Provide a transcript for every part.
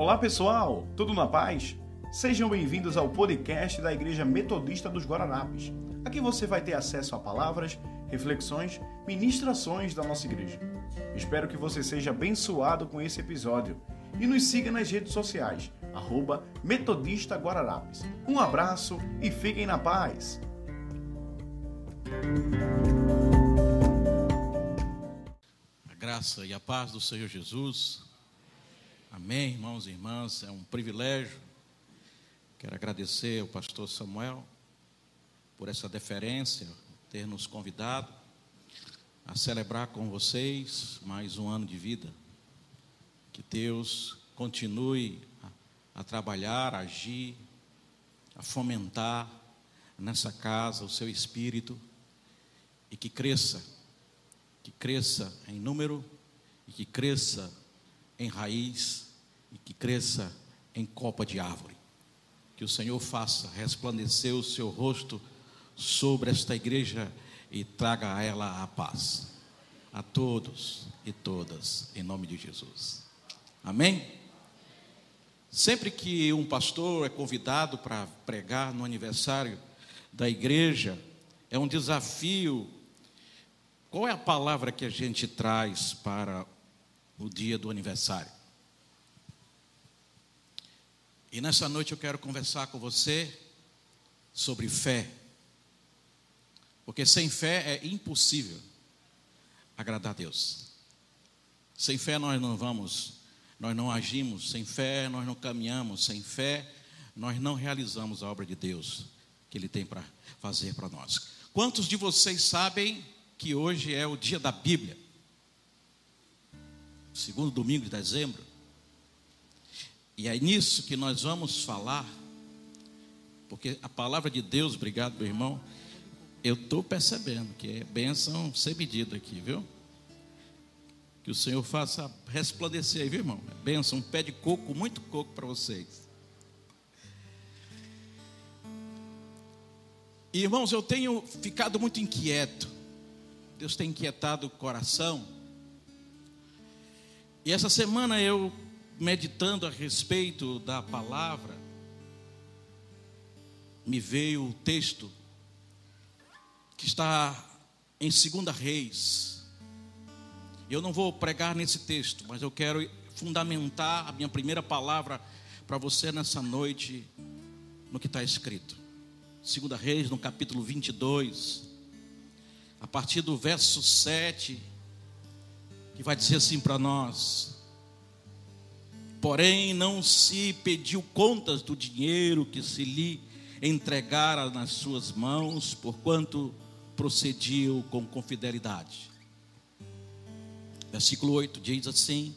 Olá pessoal, tudo na paz? Sejam bem-vindos ao podcast da Igreja Metodista dos Guararapes. Aqui você vai ter acesso a palavras, reflexões, ministrações da nossa igreja. Espero que você seja abençoado com esse episódio e nos siga nas redes sociais, arroba Metodista. Um abraço e fiquem na paz! A graça e a paz do Senhor Jesus. Amém, irmãos e irmãs. É um privilégio. Quero agradecer ao pastor Samuel por essa deferência, ter nos convidado a celebrar com vocês mais um ano de vida. Que Deus continue a, a trabalhar, a agir, a fomentar nessa casa o seu espírito e que cresça, que cresça em número e que cresça em raiz e que cresça em copa de árvore. Que o Senhor faça resplandecer o seu rosto sobre esta igreja e traga a ela a paz. A todos e todas, em nome de Jesus. Amém? Sempre que um pastor é convidado para pregar no aniversário da igreja, é um desafio. Qual é a palavra que a gente traz para o dia do aniversário? E nessa noite eu quero conversar com você sobre fé. Porque sem fé é impossível agradar a Deus. Sem fé nós não vamos, nós não agimos, sem fé nós não caminhamos, sem fé nós não realizamos a obra de Deus que Ele tem para fazer para nós. Quantos de vocês sabem que hoje é o dia da Bíblia? Segundo domingo de dezembro. E é nisso que nós vamos falar, porque a palavra de Deus, obrigado, meu irmão, eu estou percebendo que é bênção ser medida aqui, viu? Que o Senhor faça resplandecer aí, viu, irmão? É bênção, um pé de coco, muito coco para vocês. Irmãos, eu tenho ficado muito inquieto. Deus tem inquietado o coração. E essa semana eu, meditando a respeito da palavra, me veio o texto que está em 2 Reis. Eu não vou pregar nesse texto, mas eu quero fundamentar a minha primeira palavra para você nessa noite no que está escrito. Segunda Reis, no capítulo 22, a partir do verso 7, que vai dizer assim para nós: Porém, não se pediu contas do dinheiro que se lhe entregara nas suas mãos, porquanto procediu com confidelidade. Versículo 8 diz assim: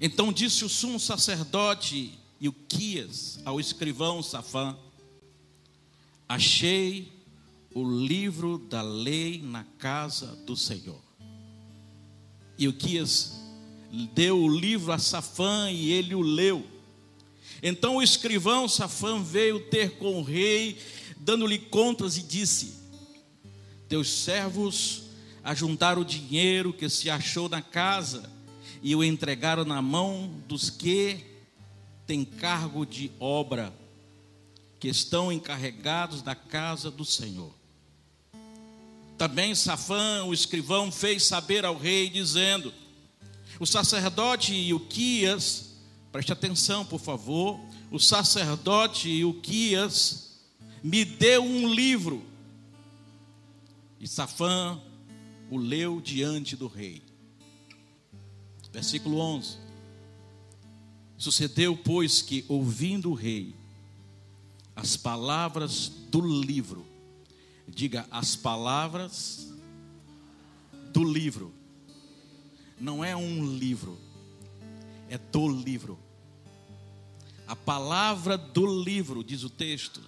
Então disse o sumo sacerdote Ilquias ao escrivão Safã: Achei o livro da lei na casa do Senhor. E o Quias deu o livro a Safã e ele o leu. Então o escrivão Safã veio ter com o rei, dando-lhe contas, e disse: Teus servos ajuntaram o dinheiro que se achou na casa e o entregaram na mão dos que têm cargo de obra que estão encarregados da casa do Senhor. Também Safã, o escrivão, fez saber ao rei, dizendo: O sacerdote Ilquias, preste atenção, por favor, o sacerdote Ilquias me deu um livro. E Safã o leu diante do rei. Versículo 11. Sucedeu, pois, que, ouvindo o rei, as palavras do livro. Diga as palavras do livro. Não é um livro, é do livro. A palavra do livro, diz o texto.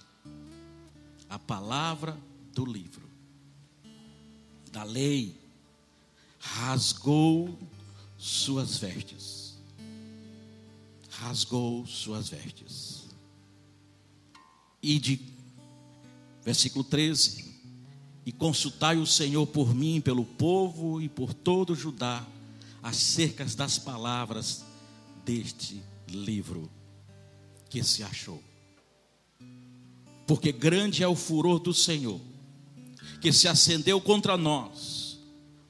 A palavra do livro. Da lei. Rasgou suas vestes. Rasgou suas vestes e de versículo 13, e consultai o Senhor por mim, pelo povo e por todo Judá, acerca das palavras deste livro que se achou. Porque grande é o furor do Senhor, que se acendeu contra nós,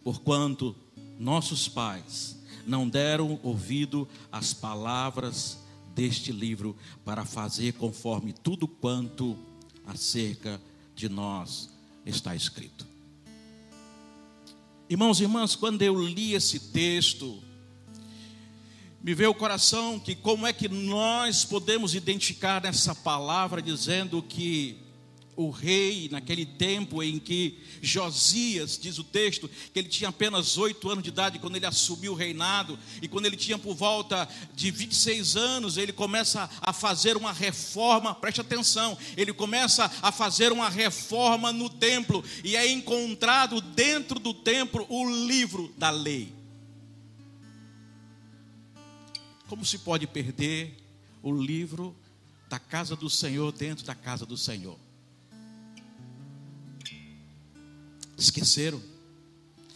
porquanto nossos pais não deram ouvido às palavras deste livro para fazer conforme tudo quanto acerca de nós está escrito. Irmãos e irmãs, quando eu li esse texto, me veio o coração que como é que nós podemos identificar nessa palavra dizendo que o rei, naquele tempo em que Josias, diz o texto, que ele tinha apenas oito anos de idade quando ele assumiu o reinado, e quando ele tinha por volta de 26 anos, ele começa a fazer uma reforma, preste atenção, ele começa a fazer uma reforma no templo, e é encontrado dentro do templo o livro da lei. Como se pode perder o livro da casa do Senhor dentro da casa do Senhor? Esqueceram?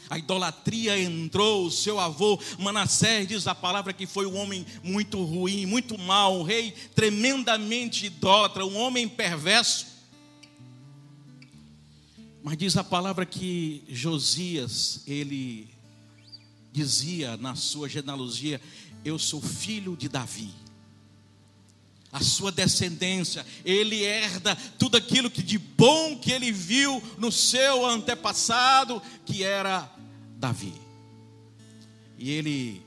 A idolatria entrou, o seu avô Manassés diz a palavra que foi um homem muito ruim, muito mau, um rei tremendamente idólatra, um homem perverso. Mas diz a palavra que Josias, ele dizia na sua genealogia: eu sou filho de Davi. A sua descendência, ele herda tudo aquilo que de bom que ele viu no seu antepassado, que era Davi. E ele,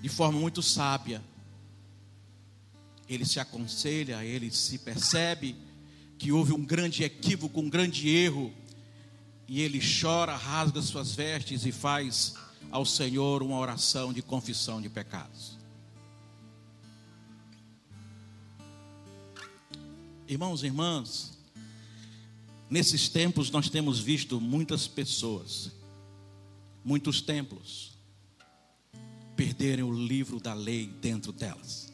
de forma muito sábia, ele se aconselha, ele se percebe que houve um grande equívoco, um grande erro, e ele chora, rasga suas vestes e faz ao Senhor uma oração de confissão de pecados. Irmãos e irmãs, nesses tempos nós temos visto muitas pessoas, muitos templos, perderem o livro da lei dentro delas.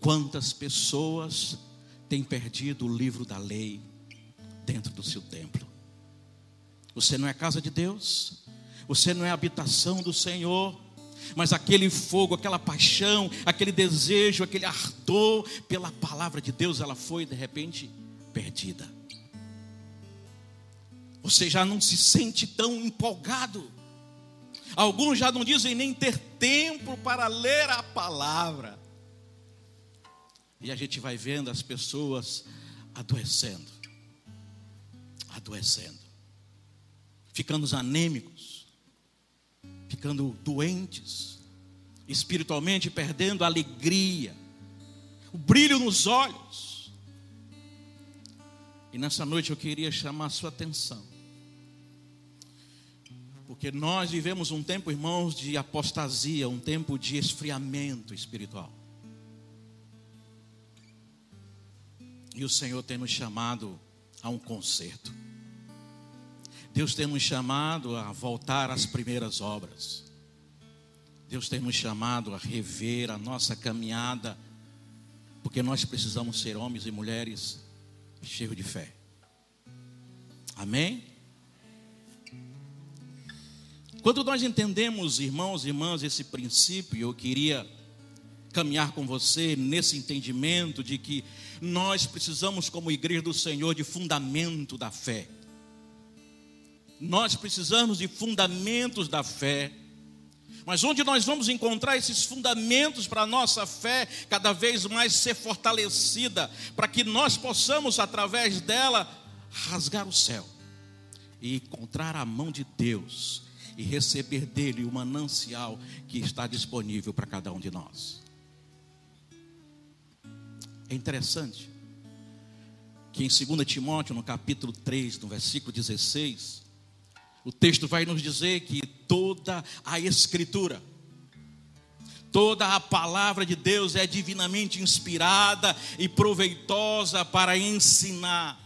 Quantas pessoas têm perdido o livro da lei dentro do seu templo? Você não é casa de Deus, você não é habitação do Senhor, mas aquele fogo, aquela paixão, aquele desejo, aquele ardor pela palavra de Deus, ela foi de repente perdida. Você já não se sente tão empolgado. Alguns já não dizem nem ter tempo para ler a palavra. E a gente vai vendo as pessoas adoecendo, adoecendo ficando anêmicos, ficando doentes, espiritualmente perdendo a alegria, o brilho nos olhos. E nessa noite eu queria chamar a sua atenção. Porque nós vivemos um tempo, irmãos, de apostasia, um tempo de esfriamento espiritual. E o Senhor tem nos chamado a um conserto. Deus tem nos chamado a voltar às primeiras obras. Deus tem nos chamado a rever a nossa caminhada, porque nós precisamos ser homens e mulheres cheios de fé. Amém? Quando nós entendemos, irmãos e irmãs, esse princípio, eu queria caminhar com você nesse entendimento de que nós precisamos, como igreja do Senhor, de fundamento da fé. Nós precisamos de fundamentos da fé. Mas onde nós vamos encontrar esses fundamentos para a nossa fé cada vez mais ser fortalecida, para que nós possamos, através dela, rasgar o céu e encontrar a mão de Deus e receber dele o manancial que está disponível para cada um de nós. É interessante que em 2 Timóteo, no capítulo 3, no versículo 16, o texto vai nos dizer que toda a Escritura, toda a palavra de Deus é divinamente inspirada e proveitosa para ensinar.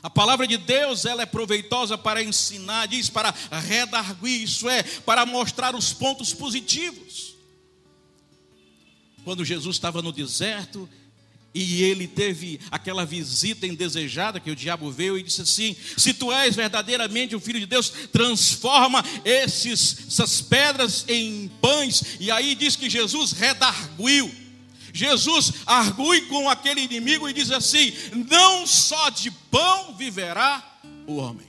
A palavra de Deus, ela é proveitosa para ensinar, diz para redarguir, isso é, para mostrar os pontos positivos. Quando Jesus estava no deserto, e ele teve aquela visita indesejada que o diabo veio e disse assim: Se tu és verdadeiramente o filho de Deus, transforma esses, essas pedras em pães. E aí diz que Jesus redarguiu. Jesus argui com aquele inimigo e diz assim: Não só de pão viverá o homem.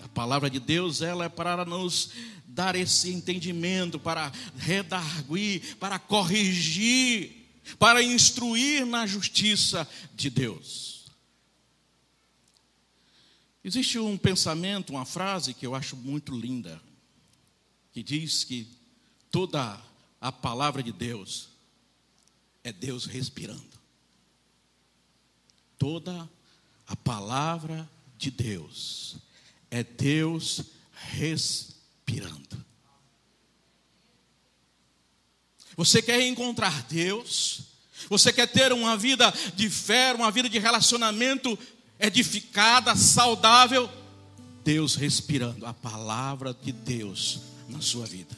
A palavra de Deus, ela é para nos dar esse entendimento, para redarguir, para corrigir, para instruir na justiça de Deus. Existe um pensamento, uma frase que eu acho muito linda, que diz que toda a palavra de Deus é Deus respirando. Toda a palavra de Deus é Deus respirando respirando. Você quer encontrar Deus? Você quer ter uma vida de fé, uma vida de relacionamento edificada, saudável? Deus respirando a palavra de Deus na sua vida.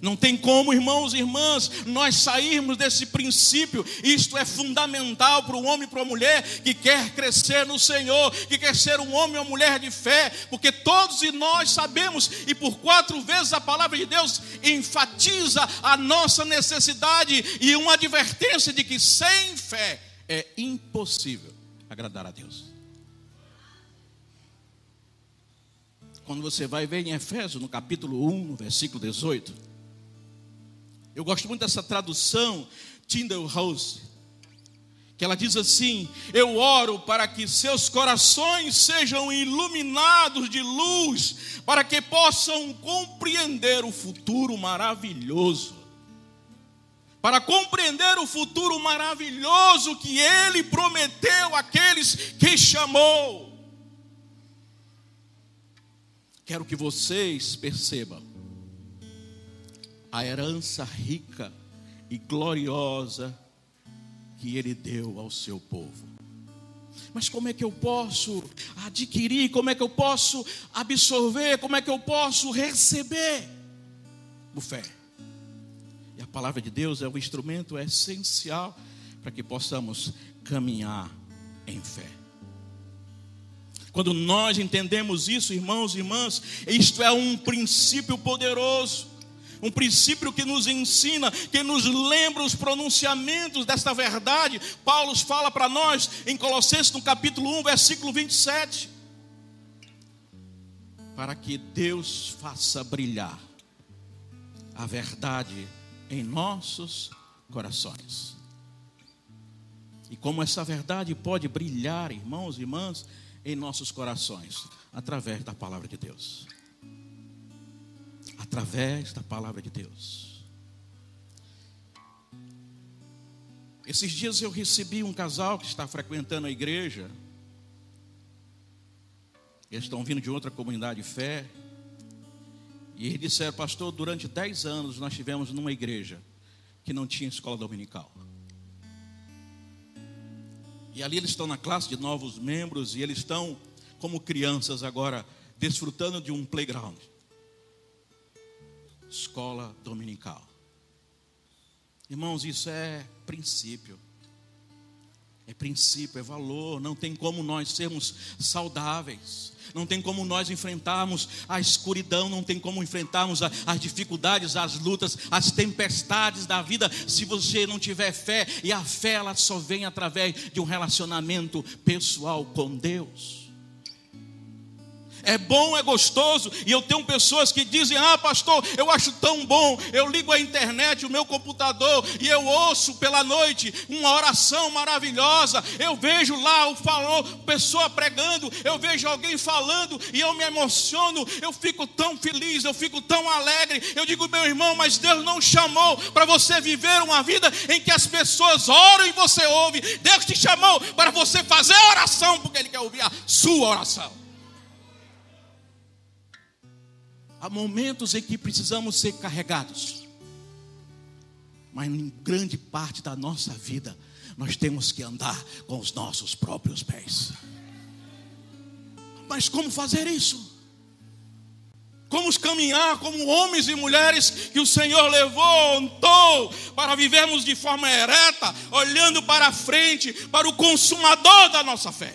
Não tem como, irmãos e irmãs, nós sairmos desse princípio. Isto é fundamental para o homem e para a mulher que quer crescer no Senhor, que quer ser um homem ou mulher de fé, porque todos nós sabemos, e por quatro vezes a palavra de Deus enfatiza a nossa necessidade e uma advertência de que sem fé é impossível agradar a Deus. Quando você vai ver em Efésios, no capítulo 1, no versículo 18, eu gosto muito dessa tradução, Tyndale House, que ela diz assim: Eu oro para que seus corações sejam iluminados de luz, para que possam compreender o futuro maravilhoso. Para compreender o futuro maravilhoso que Ele prometeu àqueles que chamou. Quero que vocês percebam a herança rica e gloriosa que Ele deu ao seu povo. Mas como é que eu posso adquirir? Como é que eu posso absorver? Como é que eu posso receber? Por fé. E a palavra de Deus é o instrumento essencial para que possamos caminhar em fé. Quando nós entendemos isso, irmãos e irmãs, isto é um princípio poderoso um princípio que nos ensina, que nos lembra os pronunciamentos desta verdade. Paulo fala para nós em Colossenses, no capítulo 1, versículo 27. Para que Deus faça brilhar a verdade em nossos corações. E como essa verdade pode brilhar, irmãos e irmãs, em nossos corações, através da palavra de Deus através da palavra de Deus. Esses dias eu recebi um casal que está frequentando a igreja. Eles estão vindo de outra comunidade de fé. E eles disseram, pastor, durante 10 anos nós tivemos numa igreja que não tinha escola dominical. E ali eles estão na classe de novos membros e eles estão como crianças agora, desfrutando de um playground escola dominical. Irmãos, isso é princípio. É princípio, é valor. Não tem como nós sermos saudáveis. Não tem como nós enfrentarmos a escuridão. Não tem como enfrentarmos as dificuldades, as lutas, as tempestades da vida. Se você não tiver fé. E a fé ela só vem através de um relacionamento pessoal com Deus. É bom, é gostoso. E eu tenho pessoas que dizem: Ah, pastor, eu acho tão bom. Eu ligo a internet, o meu computador, e eu ouço pela noite uma oração maravilhosa. Eu vejo lá o falou, pessoa pregando, eu vejo alguém falando e eu me emociono. Eu fico tão feliz, eu fico tão alegre. Eu digo, meu irmão, mas Deus não chamou para você viver uma vida em que as pessoas oram e você ouve. Deus te chamou para você fazer oração, porque Ele quer ouvir a sua oração. Há momentos em que precisamos ser carregados. Mas em grande parte da nossa vida, nós temos que andar com os nossos próprios pés. Mas como fazer isso? como caminhar como homens e mulheres que o Senhor levantou para vivermos de forma ereta, olhando para frente, para o consumador da nossa fé.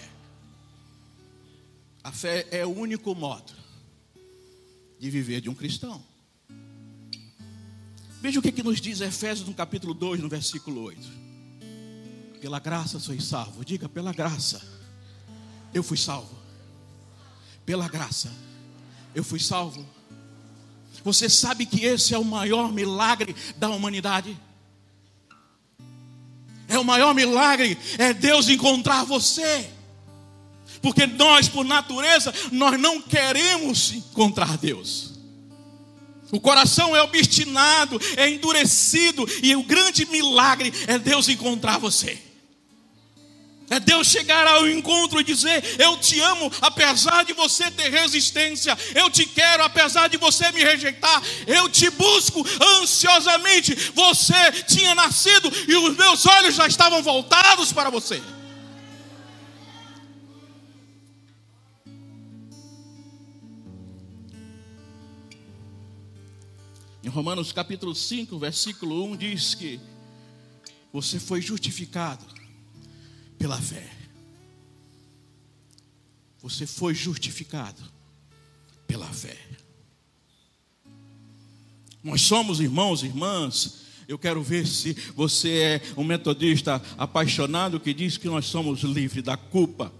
A fé é o único modo de viver de um cristão. Veja o que, que nos diz Efésios no capítulo 2, no versículo 8. Pela graça sois salvo. Diga, pela graça eu fui salvo. Pela graça eu fui salvo. Você sabe que esse é o maior milagre da humanidade? É o maior milagre, é Deus encontrar você. Porque nós, por natureza, nós não queremos encontrar Deus. O coração é obstinado, é endurecido, e o grande milagre é Deus encontrar você. É Deus chegar ao encontro e dizer: Eu te amo, apesar de você ter resistência. Eu te quero, apesar de você me rejeitar. Eu te busco ansiosamente. Você tinha nascido e os meus olhos já estavam voltados para você. Em Romanos capítulo 5, versículo 1 diz que você foi justificado pela fé. Você foi justificado pela fé. Nós somos irmãos e irmãs. Eu quero ver se você é um metodista apaixonado que diz que nós somos livres da culpa,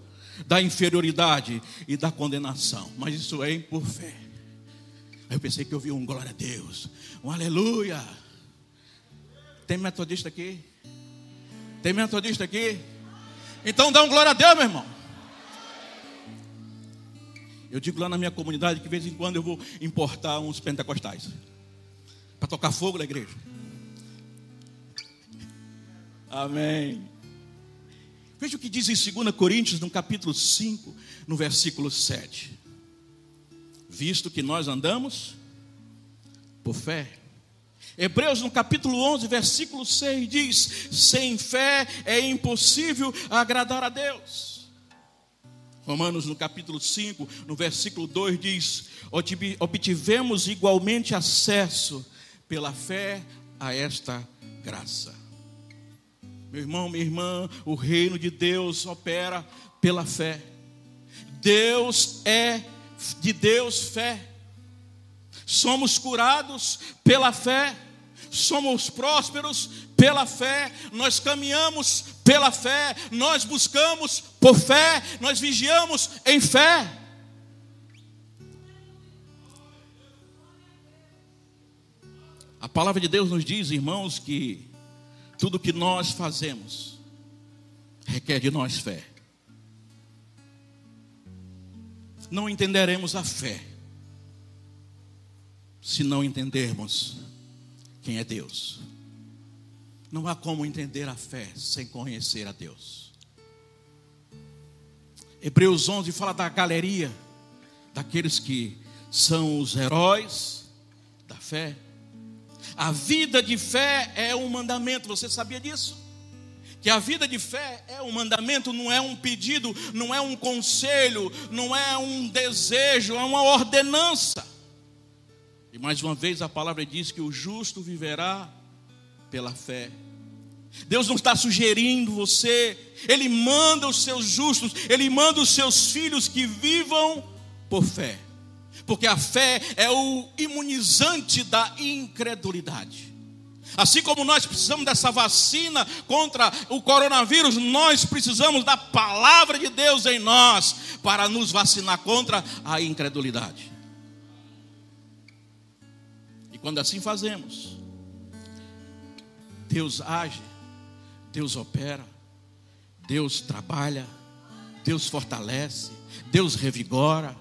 da inferioridade e da condenação. Mas isso é por fé. Aí eu pensei que eu vi um glória a Deus, um aleluia. Tem metodista aqui? Tem metodista aqui? Então dá um glória a Deus, meu irmão. Eu digo lá na minha comunidade que de vez em quando eu vou importar uns pentecostais para tocar fogo na igreja. Amém. Veja o que diz em 2 Coríntios, no capítulo 5, no versículo 7. Visto que nós andamos por fé Hebreus no capítulo 11, versículo 6 diz: Sem fé é impossível agradar a Deus. Romanos no capítulo 5, no versículo 2 diz: Obtivemos igualmente acesso pela fé a esta graça. Meu irmão, minha irmã, o reino de Deus opera pela fé. Deus é de Deus fé. Somos curados pela fé somos prósperos pela fé, nós caminhamos pela fé, nós buscamos por fé, nós vigiamos em fé. A palavra de Deus nos diz, irmãos, que tudo que nós fazemos requer de nós fé. Não entenderemos a fé se não entendermos quem é Deus. Não há como entender a fé sem conhecer a Deus. Hebreus 11 fala da galeria daqueles que são os heróis da fé. A vida de fé é um mandamento, você sabia disso? Que a vida de fé é um mandamento, não é um pedido, não é um conselho, não é um desejo, é uma ordenança. E mais uma vez a palavra diz que o justo viverá pela fé. Deus não está sugerindo você, Ele manda os seus justos, Ele manda os seus filhos que vivam por fé, porque a fé é o imunizante da incredulidade. Assim como nós precisamos dessa vacina contra o coronavírus, nós precisamos da palavra de Deus em nós para nos vacinar contra a incredulidade. Quando assim fazemos, Deus age, Deus opera, Deus trabalha, Deus fortalece, Deus revigora.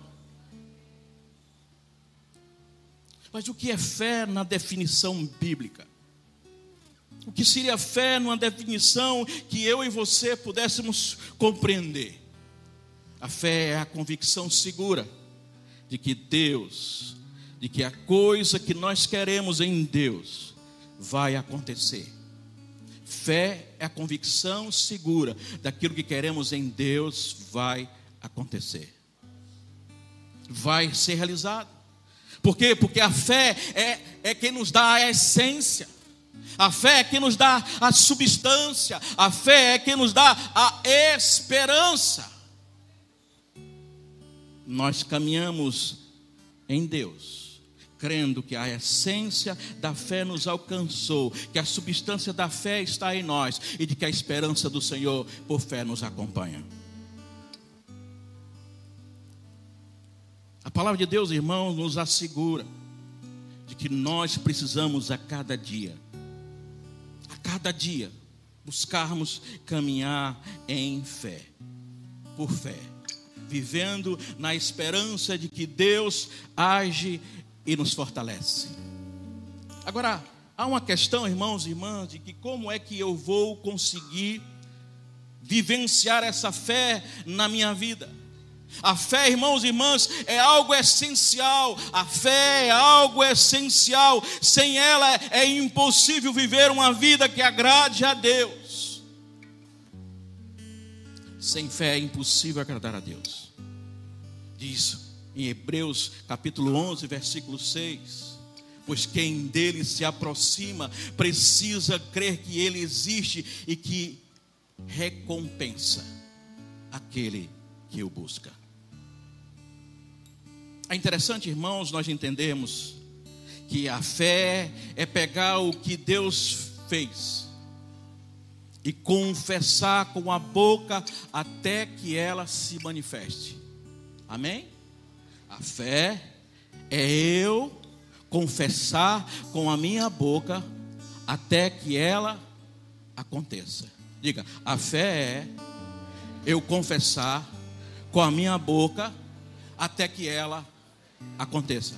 Mas o que é fé na definição bíblica? O que seria fé numa definição que eu e você pudéssemos compreender? A fé é a convicção segura de que Deus de que a coisa que nós queremos em Deus vai acontecer. Fé é a convicção segura daquilo que queremos em Deus vai acontecer. Vai ser realizado. Por quê? Porque a fé é, é quem nos dá a essência. A fé é quem nos dá a substância. A fé é quem nos dá a esperança. Nós caminhamos em Deus, crendo que a essência da fé nos alcançou, que a substância da fé está em nós e de que a esperança do Senhor por fé nos acompanha. A palavra de Deus, irmãos, nos assegura de que nós precisamos a cada dia, cada dia, buscarmos caminhar em fé, por fé, vivendo na esperança de que Deus age e nos fortalece. Agora, há uma questão, irmãos e irmãs, de que como é que eu vou conseguir vivenciar essa fé na minha vida? A fé, irmãos e irmãs, é algo essencial. A fé é algo essencial. Sem ela é impossível viver uma vida que agrade a Deus. Sem fé é impossível agradar a Deus. Diz em Hebreus capítulo 11, versículo 6. Pois quem dele se aproxima precisa crer que ele existe e que recompensa aquele que o busca. É interessante, irmãos, nós entendemos que a fé é pegar o que Deus fez e confessar com a boca até que ela se manifeste. Amém? A fé é eu confessar com a minha boca até que ela aconteça. Diga, a fé é eu confessar com a minha boca até que ela aconteça.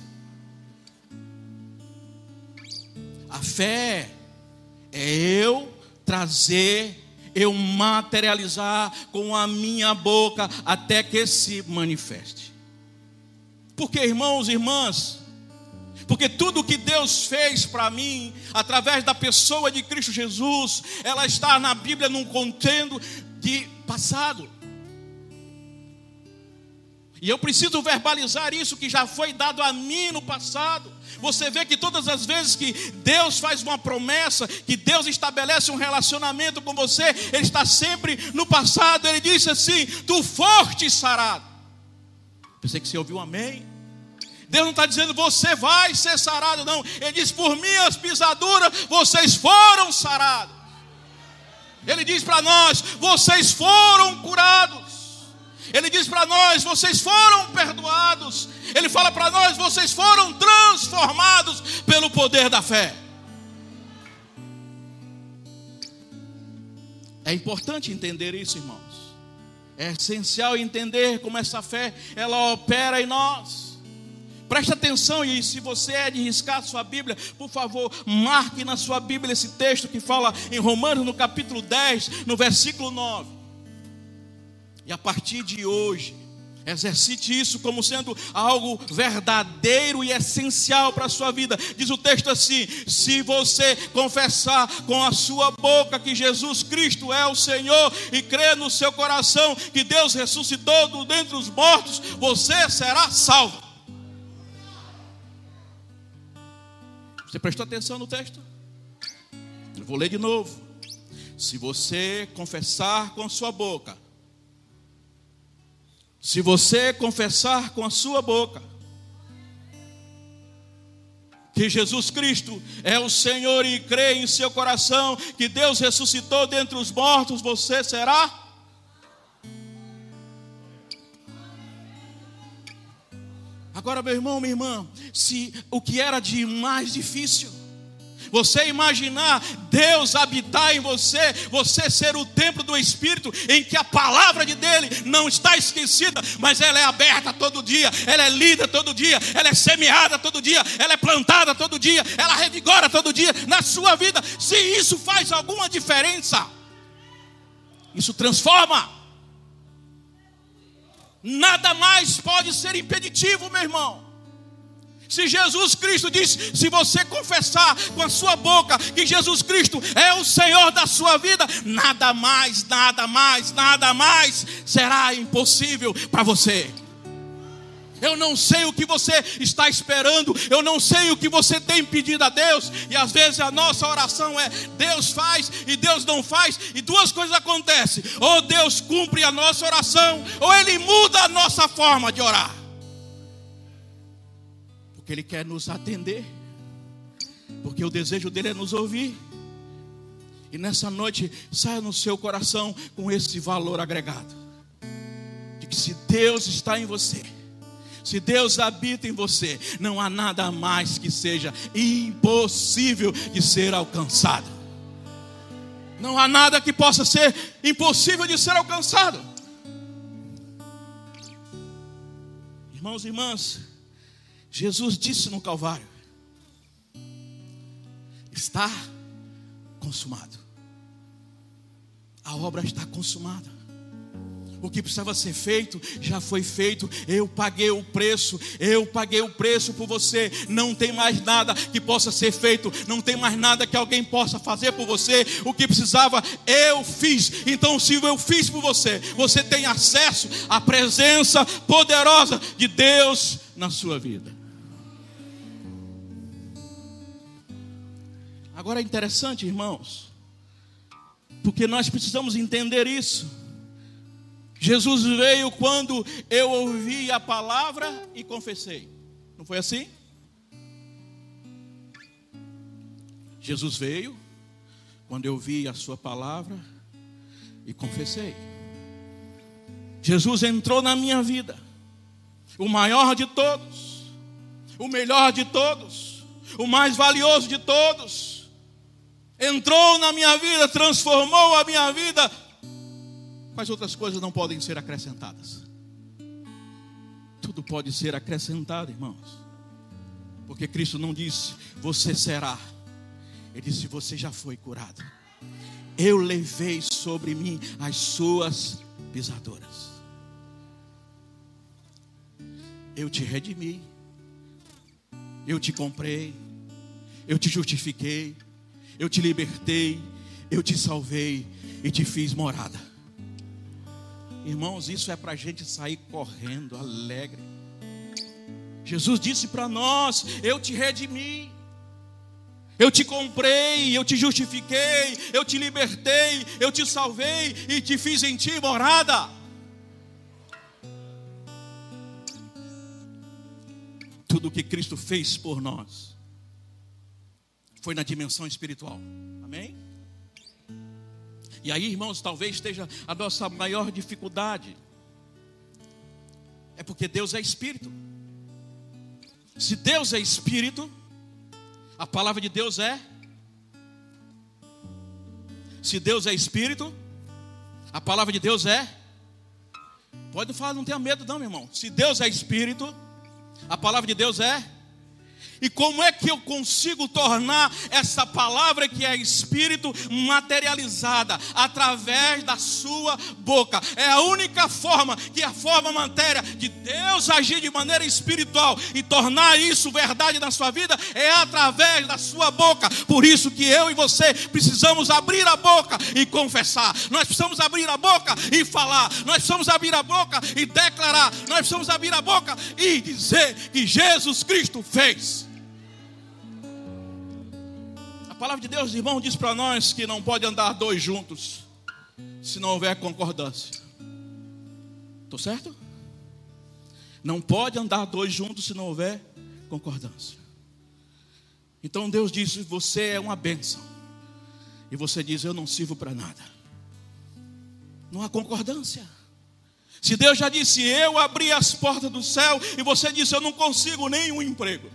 A fé é eu trazer, eu materializar com a minha boca até que se manifeste. Porque, irmãos e irmãs, porque tudo que Deus fez para mim, através da pessoa de Cristo Jesus, ela está na Bíblia num contendo de passado. E eu preciso verbalizar isso que já foi dado a mim no passado. Você vê que todas as vezes que Deus faz uma promessa, que Deus estabelece um relacionamento com você, Ele está sempre no passado. Ele disse assim: Tu forte sarado. Pensei que você ouviu amém. Deus não está dizendo você vai ser sarado, não. Ele diz: Por minhas pisaduras vocês foram sarados. Ele diz para nós: Vocês foram curados. Ele diz para nós: vocês foram perdoados. Ele fala para nós: vocês foram transformados pelo poder da fé. É importante entender isso, irmãos. É essencial entender como essa fé ela opera em nós. Preste atenção e se você é de riscar sua Bíblia, por favor, marque na sua Bíblia esse texto que fala em Romanos no capítulo 10, no versículo 9. E a partir de hoje, exercite isso como sendo algo verdadeiro e essencial para a sua vida. Diz o texto assim: se você confessar com a sua boca que Jesus Cristo é o Senhor e crer no seu coração que Deus ressuscitou do dentre os mortos, você será salvo. Você prestou atenção no texto? Eu vou ler de novo. Se você confessar com a sua boca se você confessar com a sua boca que Jesus Cristo é o Senhor e crer em seu coração que Deus ressuscitou dentre os mortos, você será. Agora, meu irmão, minha irmã, se o que era de mais difícil, você imaginar Deus habitar em você, você ser o templo do Espírito, em que a palavra de dele não está esquecida, mas ela é aberta todo dia, ela é lida todo dia, ela é semeada todo dia, ela é plantada todo dia, ela revigora todo dia na sua vida. Se isso faz alguma diferença, isso transforma. Nada mais pode ser impeditivo, meu irmão. Se Jesus Cristo diz, se você confessar com a sua boca que Jesus Cristo é o Senhor da sua vida, nada mais, nada mais, nada mais será impossível para você. Eu não sei o que você está esperando, eu não sei o que você tem pedido a Deus, e às vezes a nossa oração é: Deus faz e Deus não faz, e duas coisas acontecem: ou Deus cumpre a nossa oração, ou Ele muda a nossa forma de orar, porque Ele quer nos atender, porque o desejo dele é nos ouvir. E nessa noite, saia no seu coração com esse valor agregado: de que se Deus está em você, se Deus habita em você, não há nada mais que seja impossível de ser alcançado. Não há nada que possa ser impossível de ser alcançado. Irmãos e irmãs, Jesus disse no Calvário: está consumado. A obra está consumada. O que precisava ser feito já foi feito. Eu paguei o preço. Eu paguei o preço por você. Não tem mais nada que possa ser feito. Não tem mais nada que alguém possa fazer por você. O que precisava, eu fiz. Então, se eu fiz por você, você tem acesso à presença poderosa de Deus na sua vida. Agora é interessante, irmãos, porque nós precisamos entender isso. Jesus veio quando eu ouvi a palavra e confessei. Não foi assim? Jesus veio quando eu ouvi a sua palavra e confessei. Jesus entrou na minha vida, o maior de todos, o melhor de todos, o mais valioso de todos. Entrou na minha vida, transformou a minha vida, Quais outras coisas não podem ser acrescentadas? Tudo pode ser acrescentado, irmãos. Porque Cristo não disse, você será. Ele disse, você já foi curado. Eu levei sobre mim as suas pisaduras. Eu te redimi. Eu te comprei. Eu te justifiquei. Eu te libertei. Eu te salvei e te fiz morada. Irmãos, isso é para a gente sair correndo, alegre. Jesus disse para nós: Eu te redimi, eu te comprei, eu te justifiquei, eu te libertei, eu te salvei e te fiz em ti morada. Tudo que Cristo fez por nós foi na dimensão espiritual. Amém? E aí, irmãos, talvez esteja a nossa maior dificuldade. É porque Deus é espírito. Se Deus é espírito, a palavra de Deus é. Se Deus é espírito, a palavra de Deus é. Pode falar, não tenha medo, não, meu irmão. Se Deus é espírito, a palavra de Deus é. E como é que eu consigo tornar essa palavra que é espírito materializada através da sua boca? É a única forma que a forma matéria de Deus agir de maneira espiritual e tornar isso verdade na sua vida é através da sua boca. Por isso que eu e você precisamos abrir a boca e confessar. Nós precisamos abrir a boca e falar. Nós precisamos abrir a boca e declarar. Nós precisamos abrir a boca e dizer que Jesus Cristo fez. Palavra de Deus, irmão, diz para nós que não pode andar dois juntos se não houver concordância. Estou certo? Não pode andar dois juntos se não houver concordância. Então Deus diz: Você é uma bênção. E você diz: Eu não sirvo para nada. Não há concordância. Se Deus já disse: Eu abri as portas do céu, e você disse: Eu não consigo nenhum emprego.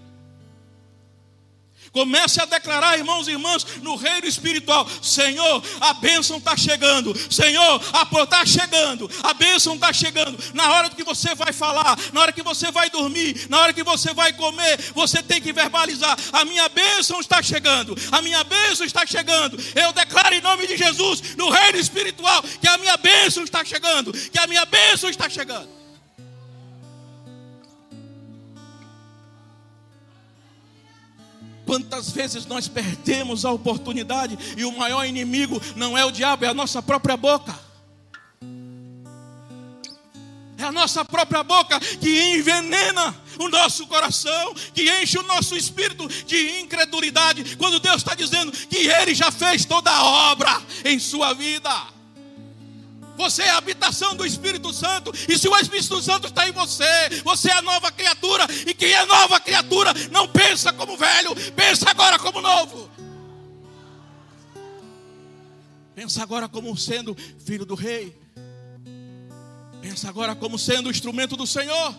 Comece a declarar, irmãos e irmãs, no reino espiritual: Senhor, a bênção está chegando. Senhor, a está chegando. A bênção está chegando. Na hora que você vai falar, na hora que você vai dormir, na hora que você vai comer, você tem que verbalizar: A minha bênção está chegando. A minha bênção está chegando. Eu declaro em nome de Jesus, no reino espiritual, que a minha bênção está chegando. Que a minha bênção está chegando. Quantas vezes nós perdemos a oportunidade e o maior inimigo não é o diabo, é a nossa própria boca. É a nossa própria boca que envenena o nosso coração, que enche o nosso espírito de incredulidade, quando Deus está dizendo que Ele já fez toda a obra em sua vida. Você é a habitação do Espírito Santo, e se o Espírito Santo está em você, você é a nova criatura, e quem é nova criatura não pensa como velho, pensa agora como novo. Pensa agora como sendo filho do rei. Pensa agora como sendo instrumento do Senhor.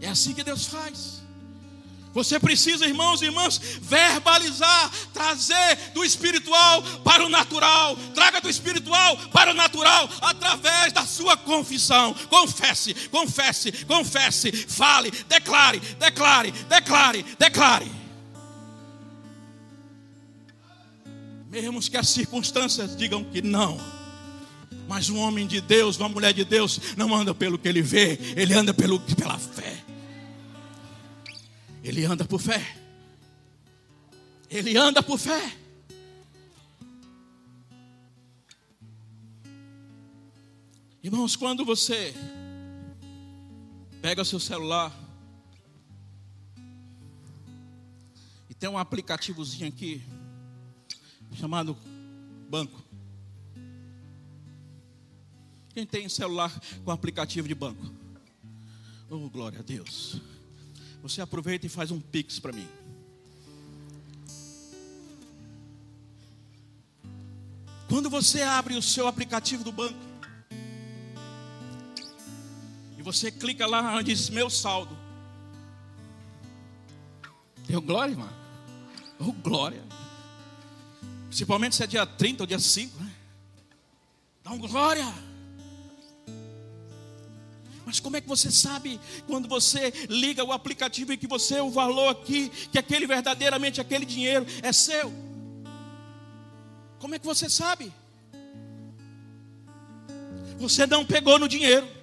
É assim que Deus faz. Você precisa, irmãos e irmãs, verbalizar, trazer do espiritual para o natural. Traga do espiritual para o natural através da sua confissão. Confesse, confesse, confesse. Fale, declare, declare, declare, declare. Mesmo que as circunstâncias digam que não. Mas um homem de Deus, uma mulher de Deus, não anda pelo que ele vê, ele anda pelo, pela fé. Ele anda por fé. Ele anda por fé. Irmãos, quando você pega seu celular e tem um aplicativozinho aqui chamado banco. Quem tem celular com aplicativo de banco? Oh, glória a Deus. Você aproveita e faz um pix para mim. Quando você abre o seu aplicativo do banco e você clica lá onde diz meu saldo. Deu glória, irmão. Oh, glória. Principalmente se é dia 30 ou dia 5, né? Dá um glória. Mas como é que você sabe quando você liga o aplicativo e que você o valor aqui, que aquele verdadeiramente aquele dinheiro é seu? Como é que você sabe? Você não pegou no dinheiro.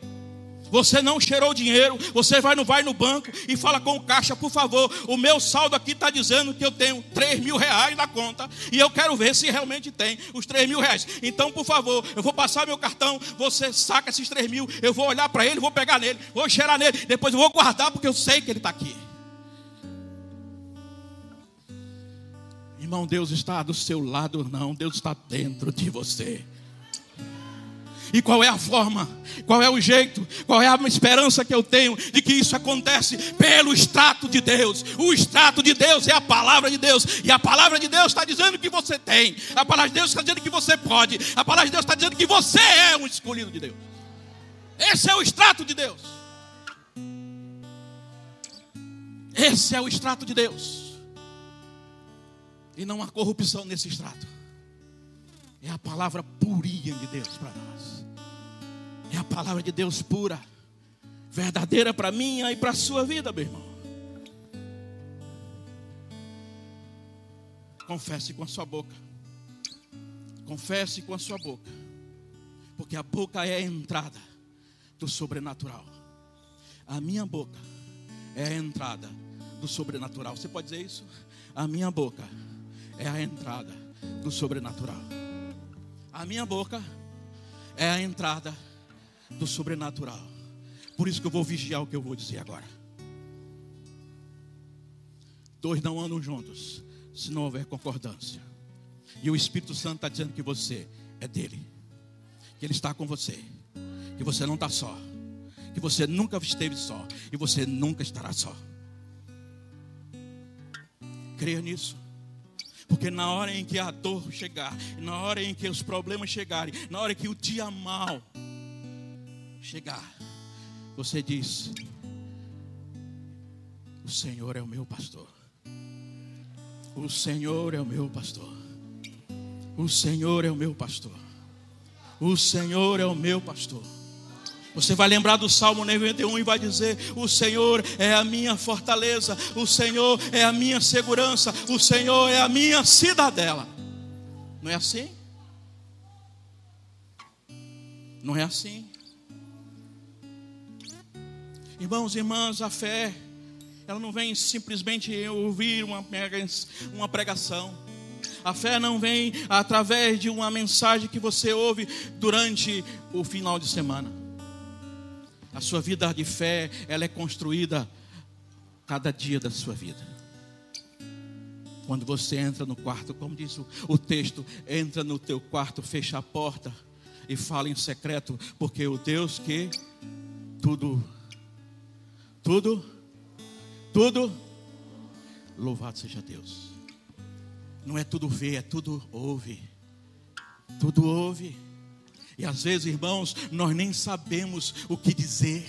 Você não cheirou dinheiro, você vai no, vai no banco e fala com o caixa, por favor, o meu saldo aqui está dizendo que eu tenho 3 mil reais na conta e eu quero ver se realmente tem os 3 mil reais. Então, por favor, eu vou passar meu cartão, você saca esses 3 mil, eu vou olhar para ele, vou pegar nele, vou cheirar nele, depois eu vou guardar porque eu sei que ele está aqui. Irmão, Deus está do seu lado, não, Deus está dentro de você. E qual é a forma? Qual é o jeito? Qual é a esperança que eu tenho de que isso acontece? Pelo extrato de Deus. O extrato de Deus é a palavra de Deus. E a palavra de Deus está dizendo que você tem. A palavra de Deus está dizendo que você pode. A palavra de Deus está dizendo que você é um escolhido de Deus. Esse é o extrato de Deus. Esse é o extrato de Deus. E não há corrupção nesse extrato. É a palavra purinha de Deus para nós. É a palavra de Deus pura, verdadeira para mim e para a sua vida, meu irmão. Confesse com a sua boca. Confesse com a sua boca. Porque a boca é a entrada do sobrenatural. A minha boca é a entrada do sobrenatural. Você pode dizer isso? A minha boca é a entrada do sobrenatural. A minha boca é a entrada do sobrenatural. Por isso que eu vou vigiar o que eu vou dizer agora. Dois não andam juntos se não houver concordância. E o Espírito Santo está dizendo que você é dele, que ele está com você, que você não está só, que você nunca esteve só e você nunca estará só. Creia nisso. Porque na hora em que a dor chegar, na hora em que os problemas chegarem, na hora que o dia mal chegar, você diz: O Senhor é o meu pastor. O Senhor é o meu pastor. O Senhor é o meu pastor. O Senhor é o meu pastor. Você vai lembrar do Salmo 91 e vai dizer: O Senhor é a minha fortaleza, o Senhor é a minha segurança, o Senhor é a minha cidadela. Não é assim? Não é assim. Irmãos e irmãs, a fé, ela não vem simplesmente ouvir uma, uma pregação. A fé não vem através de uma mensagem que você ouve durante o final de semana. A sua vida de fé, ela é construída cada dia da sua vida. Quando você entra no quarto, como diz o, o texto, entra no teu quarto, fecha a porta e fala em secreto, porque o Deus que tudo, tudo, tudo, louvado seja Deus. Não é tudo ver, é tudo ouve. Tudo ouve. E às vezes, irmãos, nós nem sabemos o que dizer.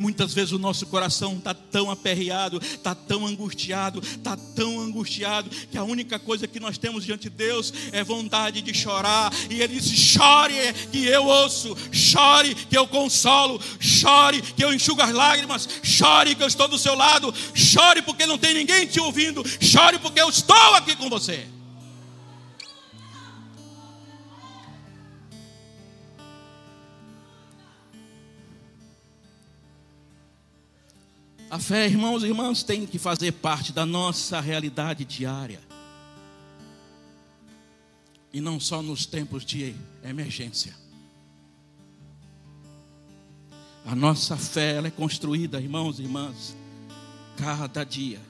Muitas vezes o nosso coração está tão aperreado, está tão angustiado, está tão angustiado, que a única coisa que nós temos diante de Deus é vontade de chorar. E Ele disse: chore, que eu ouço, chore, que eu consolo, chore, que eu enxugo as lágrimas, chore, que eu estou do seu lado, chore, porque não tem ninguém te ouvindo, chore, porque eu estou aqui com você. A fé, irmãos e irmãs, tem que fazer parte da nossa realidade diária. E não só nos tempos de emergência. A nossa fé ela é construída, irmãos e irmãs, cada dia.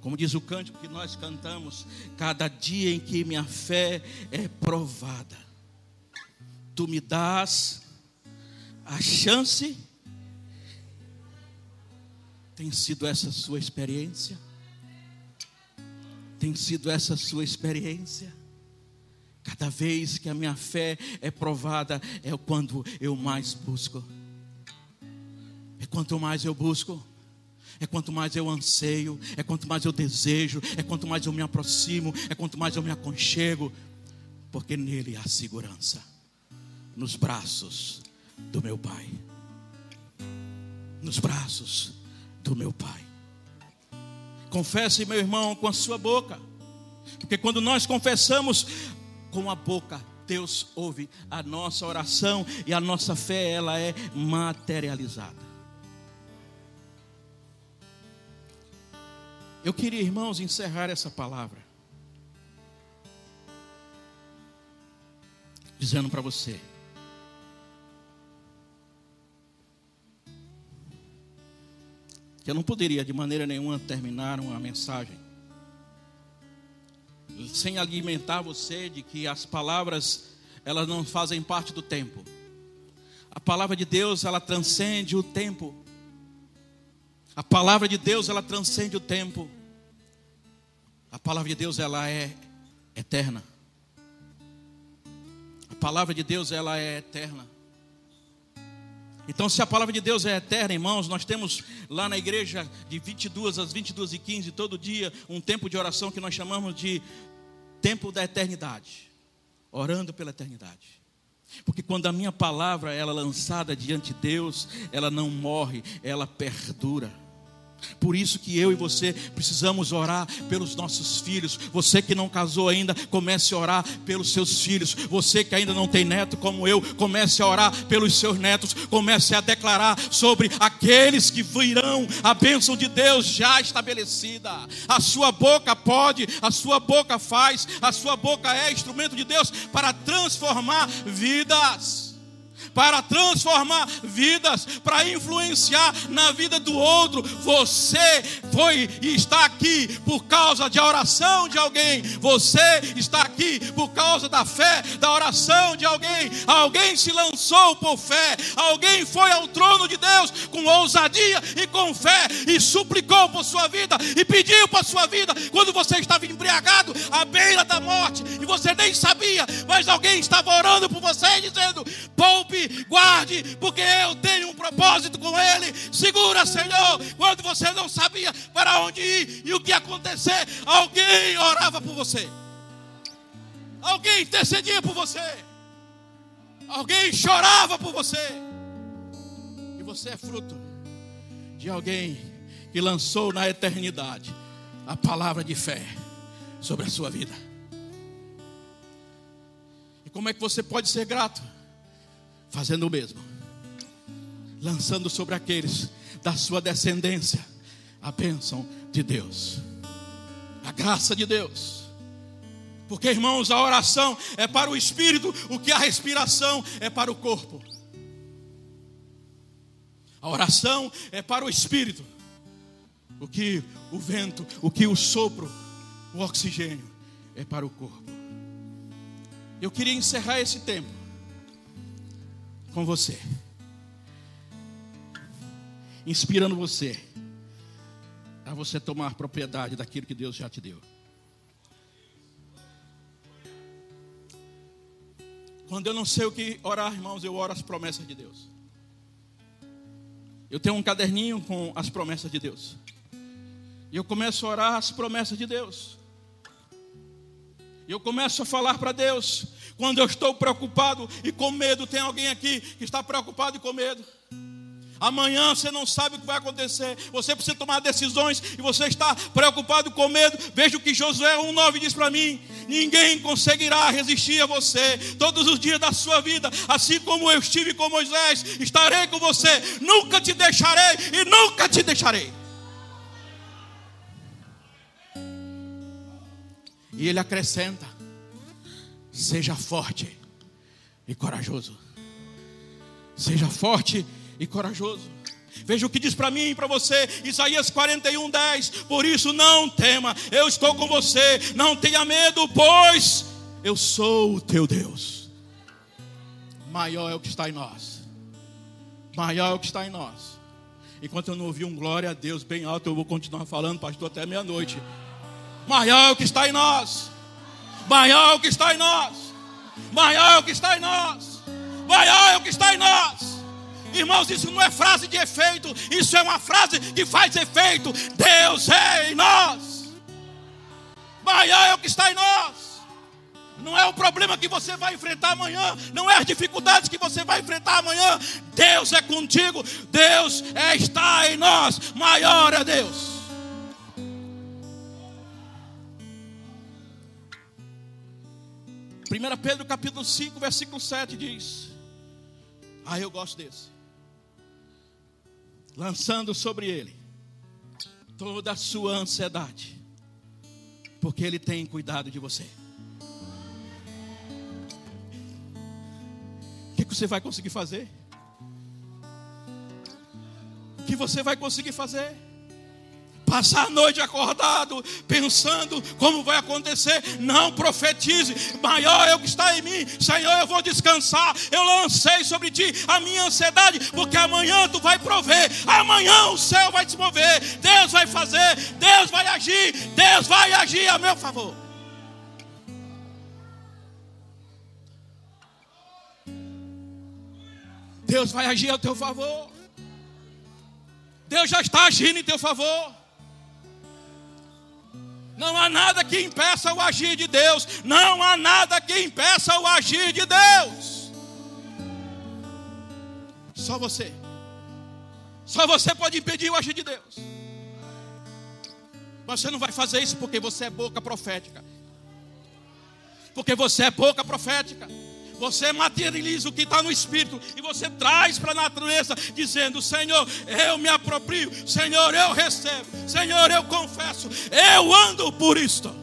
Como diz o cântico que nós cantamos, cada dia em que minha fé é provada, tu me dás a chance tem sido essa sua experiência? Tem sido essa sua experiência? Cada vez que a minha fé é provada, é quando eu mais busco. É quanto mais eu busco, é quanto mais eu anseio, é quanto mais eu desejo, é quanto mais eu me aproximo, é quanto mais eu me aconchego, porque nele há segurança, nos braços do meu Pai, nos braços do meu Pai. Confesse, meu irmão, com a sua boca, porque quando nós confessamos com a boca, Deus ouve a nossa oração e a nossa fé ela é materializada. Eu queria, irmãos, encerrar essa palavra dizendo para você que eu não poderia de maneira nenhuma terminar uma mensagem sem alimentar você de que as palavras elas não fazem parte do tempo. A palavra de Deus, ela transcende o tempo. A palavra de Deus, ela transcende o tempo. A palavra de Deus, ela é eterna. A palavra de Deus, ela é eterna. Então, se a palavra de Deus é eterna, irmãos, nós temos lá na igreja de 22 às 22 e 15 todo dia um tempo de oração que nós chamamos de tempo da eternidade, orando pela eternidade. Porque quando a minha palavra ela é lançada diante de Deus, ela não morre, ela perdura. Por isso que eu e você precisamos orar pelos nossos filhos. Você que não casou ainda, comece a orar pelos seus filhos. Você que ainda não tem neto como eu, comece a orar pelos seus netos. Comece a declarar sobre aqueles que virão a bênção de Deus já estabelecida. A sua boca pode, a sua boca faz, a sua boca é instrumento de Deus para transformar vidas para transformar vidas, para influenciar na vida do outro. Você foi e está aqui por causa de oração de alguém. Você está aqui por causa da fé, da oração de alguém. Alguém se lançou por fé. Alguém foi ao trono de Deus com ousadia e com fé e suplicou por sua vida e pediu por sua vida quando você estava embriagado à beira da morte e você nem sabia, mas alguém estava orando por você dizendo: poupe guarde, porque eu tenho um propósito com Ele. Segura, Senhor, quando você não sabia para onde ir e o que acontecer, alguém orava por você, alguém intercedia por você, alguém chorava por você, e você é fruto de alguém que lançou na eternidade a palavra de fé sobre a sua vida. E como é que você pode ser grato? Fazendo o mesmo, lançando sobre aqueles da sua descendência a bênção de Deus, a graça de Deus. Porque, irmãos, a oração é para o espírito, o que a respiração é para o corpo. A oração é para o espírito, o que o vento, o que o sopro, o oxigênio é para o corpo. Eu queria encerrar esse tempo com você, inspirando você a você tomar propriedade daquilo que Deus já te deu. Quando eu não sei o que orar, irmãos, eu oro as promessas de Deus. Eu tenho um caderninho com as promessas de Deus. E eu começo a orar as promessas de Deus. E eu começo a falar para Deus. Quando eu estou preocupado e com medo, tem alguém aqui que está preocupado e com medo. Amanhã você não sabe o que vai acontecer. Você precisa tomar decisões e você está preocupado com medo. Veja o que Josué 1,9 diz para mim: Ninguém conseguirá resistir a você todos os dias da sua vida. Assim como eu estive com Moisés, estarei com você. Nunca te deixarei e nunca te deixarei. E ele acrescenta: Seja forte e corajoso. Seja forte e corajoso. Veja o que diz para mim e para você, Isaías 41, 10. Por isso não tema, eu estou com você, não tenha medo, pois eu sou o teu Deus. Maior é o que está em nós, maior é o que está em nós. Enquanto eu não ouvir um glória a Deus bem alto, eu vou continuar falando, pastor, até meia-noite. Maior é o que está em nós, maior é o que está em nós, maior é o que está em nós, maior é o que está em nós. Irmãos, isso não é frase de efeito, isso é uma frase que faz efeito. Deus é em nós. Maior é o que está em nós. Não é o problema que você vai enfrentar amanhã, não é as dificuldades que você vai enfrentar amanhã. Deus é contigo, Deus é, está em nós. Maior é Deus. Primeira Pedro capítulo 5, versículo 7 diz: Ah, eu gosto desse lançando sobre ele toda a sua ansiedade, porque ele tem cuidado de você. O que, que você vai conseguir fazer? O que você vai conseguir fazer? Passar a noite acordado, pensando como vai acontecer. Não profetize, maior é o que está em mim. Senhor, eu vou descansar. Eu lancei sobre ti a minha ansiedade, porque amanhã tu vai prover. Amanhã o céu vai se mover. Deus vai fazer, Deus vai agir, Deus vai agir a meu favor. Deus vai agir a teu favor. Deus já está agindo em teu favor. Não há nada que impeça o agir de Deus. Não há nada que impeça o agir de Deus. Só você. Só você pode impedir o agir de Deus. Você não vai fazer isso porque você é boca profética. Porque você é boca profética. Você materializa o que está no Espírito e você traz para a natureza, dizendo: Senhor, eu me aproprio, Senhor, eu recebo, Senhor, eu confesso, eu ando por isto.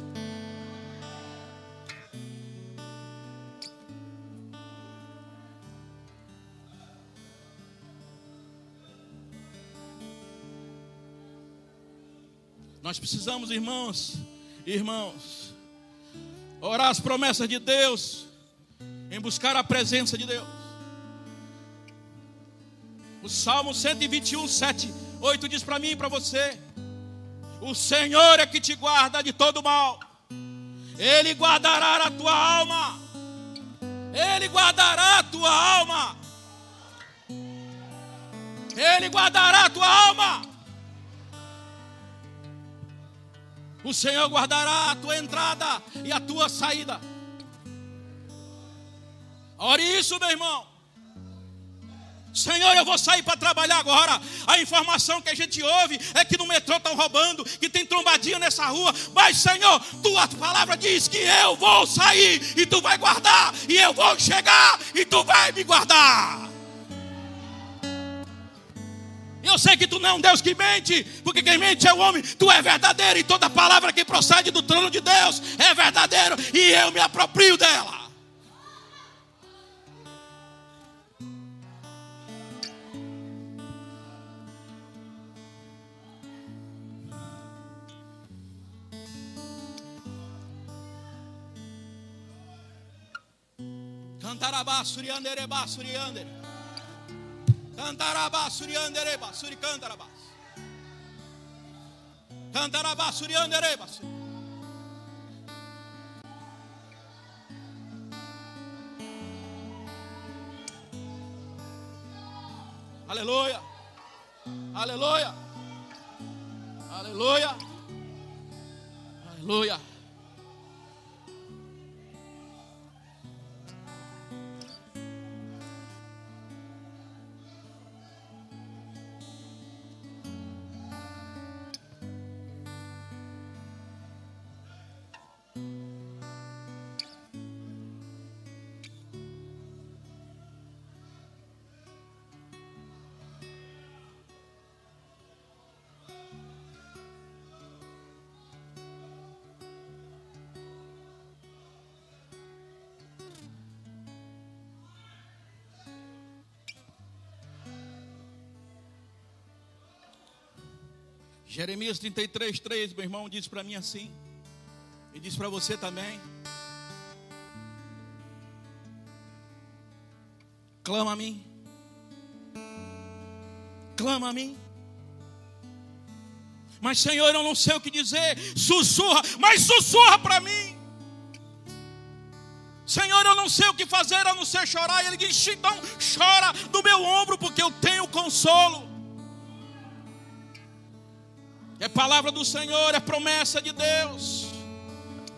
Nós precisamos, irmãos, irmãos, orar as promessas de Deus em buscar a presença de Deus. O Salmo 121, 7, 8 diz para mim e para você: O Senhor é que te guarda de todo mal, Ele guardará a tua alma, Ele guardará a tua alma, Ele guardará a tua alma. O Senhor guardará a tua entrada e a tua saída. Ore isso, meu irmão. Senhor, eu vou sair para trabalhar agora. A informação que a gente ouve é que no metrô estão roubando, que tem trombadinha nessa rua. Mas, Senhor, tua palavra diz que eu vou sair e tu vai guardar, e eu vou chegar e tu vai me guardar. Eu sei que tu não é um Deus que mente, porque quem mente é o homem. Tu é verdadeiro e toda palavra que procede do trono de Deus é verdadeiro e eu me aproprio dela. Cantarabá, suriandereba, suriander. Cantarabá, suriandereba, suri cantarabá. Suriandereba, suri. Aleluia. Aleluia. Aleluia. Aleluia. Jeremias 33, 3, meu irmão disse para mim assim, e disse para você também. Clama a mim, clama a mim. Mas Senhor, eu não sei o que dizer, sussurra, mas sussurra para mim. Senhor, eu não sei o que fazer a não ser chorar. E ele diz: então chora do meu ombro, porque eu tenho consolo. É palavra do Senhor, é promessa de Deus.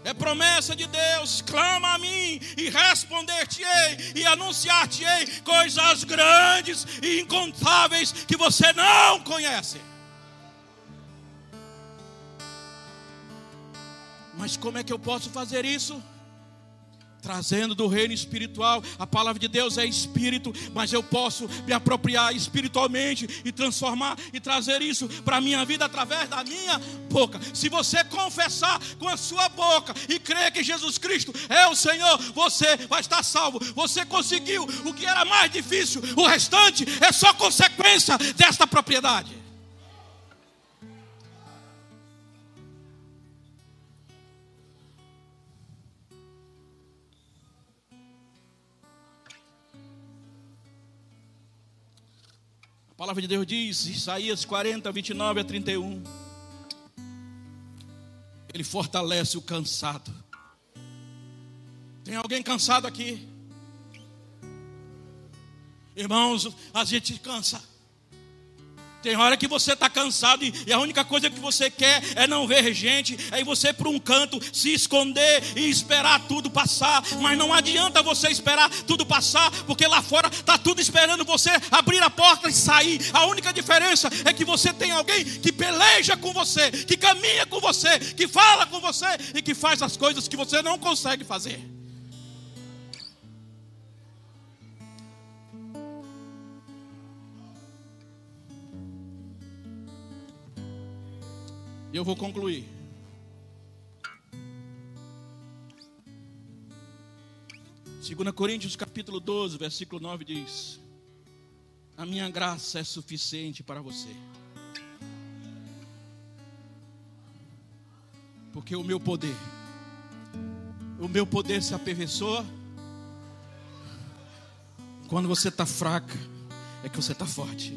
É promessa de Deus, clama a mim e responder-te-ei e anunciar-te-ei coisas grandes e incontáveis que você não conhece. Mas como é que eu posso fazer isso? Trazendo do reino espiritual. A palavra de Deus é espírito, mas eu posso me apropriar espiritualmente e transformar e trazer isso para a minha vida através da minha boca. Se você confessar com a sua boca e crer que Jesus Cristo é o Senhor, você vai estar salvo. Você conseguiu o que era mais difícil, o restante é só consequência desta propriedade. Palavra de Deus diz, Isaías 40, 29 a 31. Ele fortalece o cansado. Tem alguém cansado aqui? Irmãos, a gente cansa. Tem hora que você está cansado e, a única coisa que você quer é não ver gente, é você para um canto se esconder e esperar tudo passar. Mas não adianta você esperar tudo passar, porque lá fora está tudo esperando você abrir a porta e sair. A única diferença é que você tem alguém que peleja com você, que caminha com você, que fala com você e que faz as coisas que você não consegue fazer. E eu vou concluir. Segunda Coríntios capítulo 12, versículo 9 diz: A minha graça é suficiente para você. Porque o meu poder, o meu poder se aperfeiçoa quando você está fraca, é que você está forte.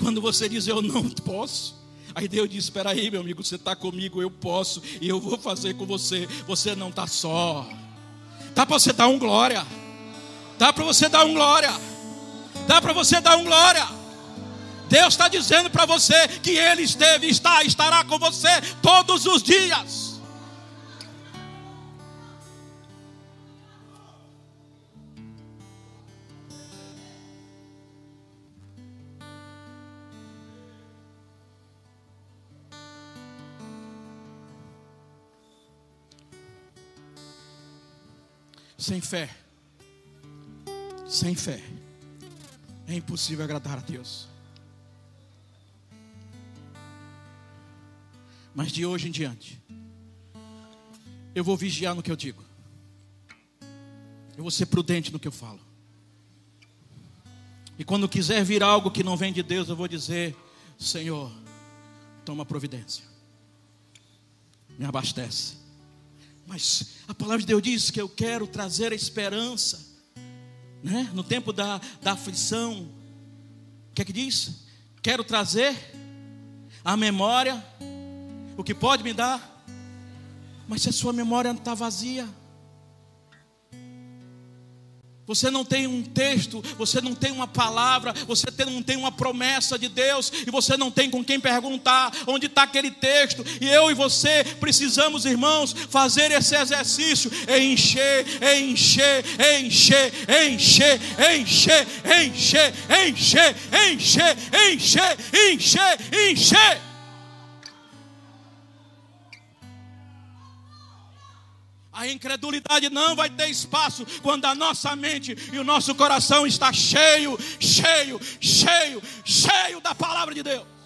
Quando você diz eu não posso, Aí Deus disse: Espera aí, meu amigo, você está comigo, eu posso e eu vou fazer com você. Você não está só. Dá para você dar um glória. Dá para você dar um glória. Dá para você dar um glória. Deus está dizendo para você que Ele esteve, está, estará com você todos os dias. Sem fé, sem fé, é impossível agradar a Deus. Mas de hoje em diante, eu vou vigiar no que eu digo, eu vou ser prudente no que eu falo. E quando quiser vir algo que não vem de Deus, eu vou dizer: Senhor, toma providência, me abastece. Mas a palavra de Deus diz que eu quero trazer a esperança, né? no tempo da, da aflição. O que é que diz? Quero trazer a memória, o que pode me dar, mas se a sua memória está vazia, você não tem um texto, você não tem uma palavra, você não tem uma promessa de Deus, e você não tem com quem perguntar onde está aquele texto. E eu e você precisamos, irmãos, fazer esse exercício: encher, encher, encher, encher, encher, encher, encher, encher, encher, encher, encher. A incredulidade não vai ter espaço quando a nossa mente e o nosso coração está cheio, cheio, cheio, cheio da palavra de Deus.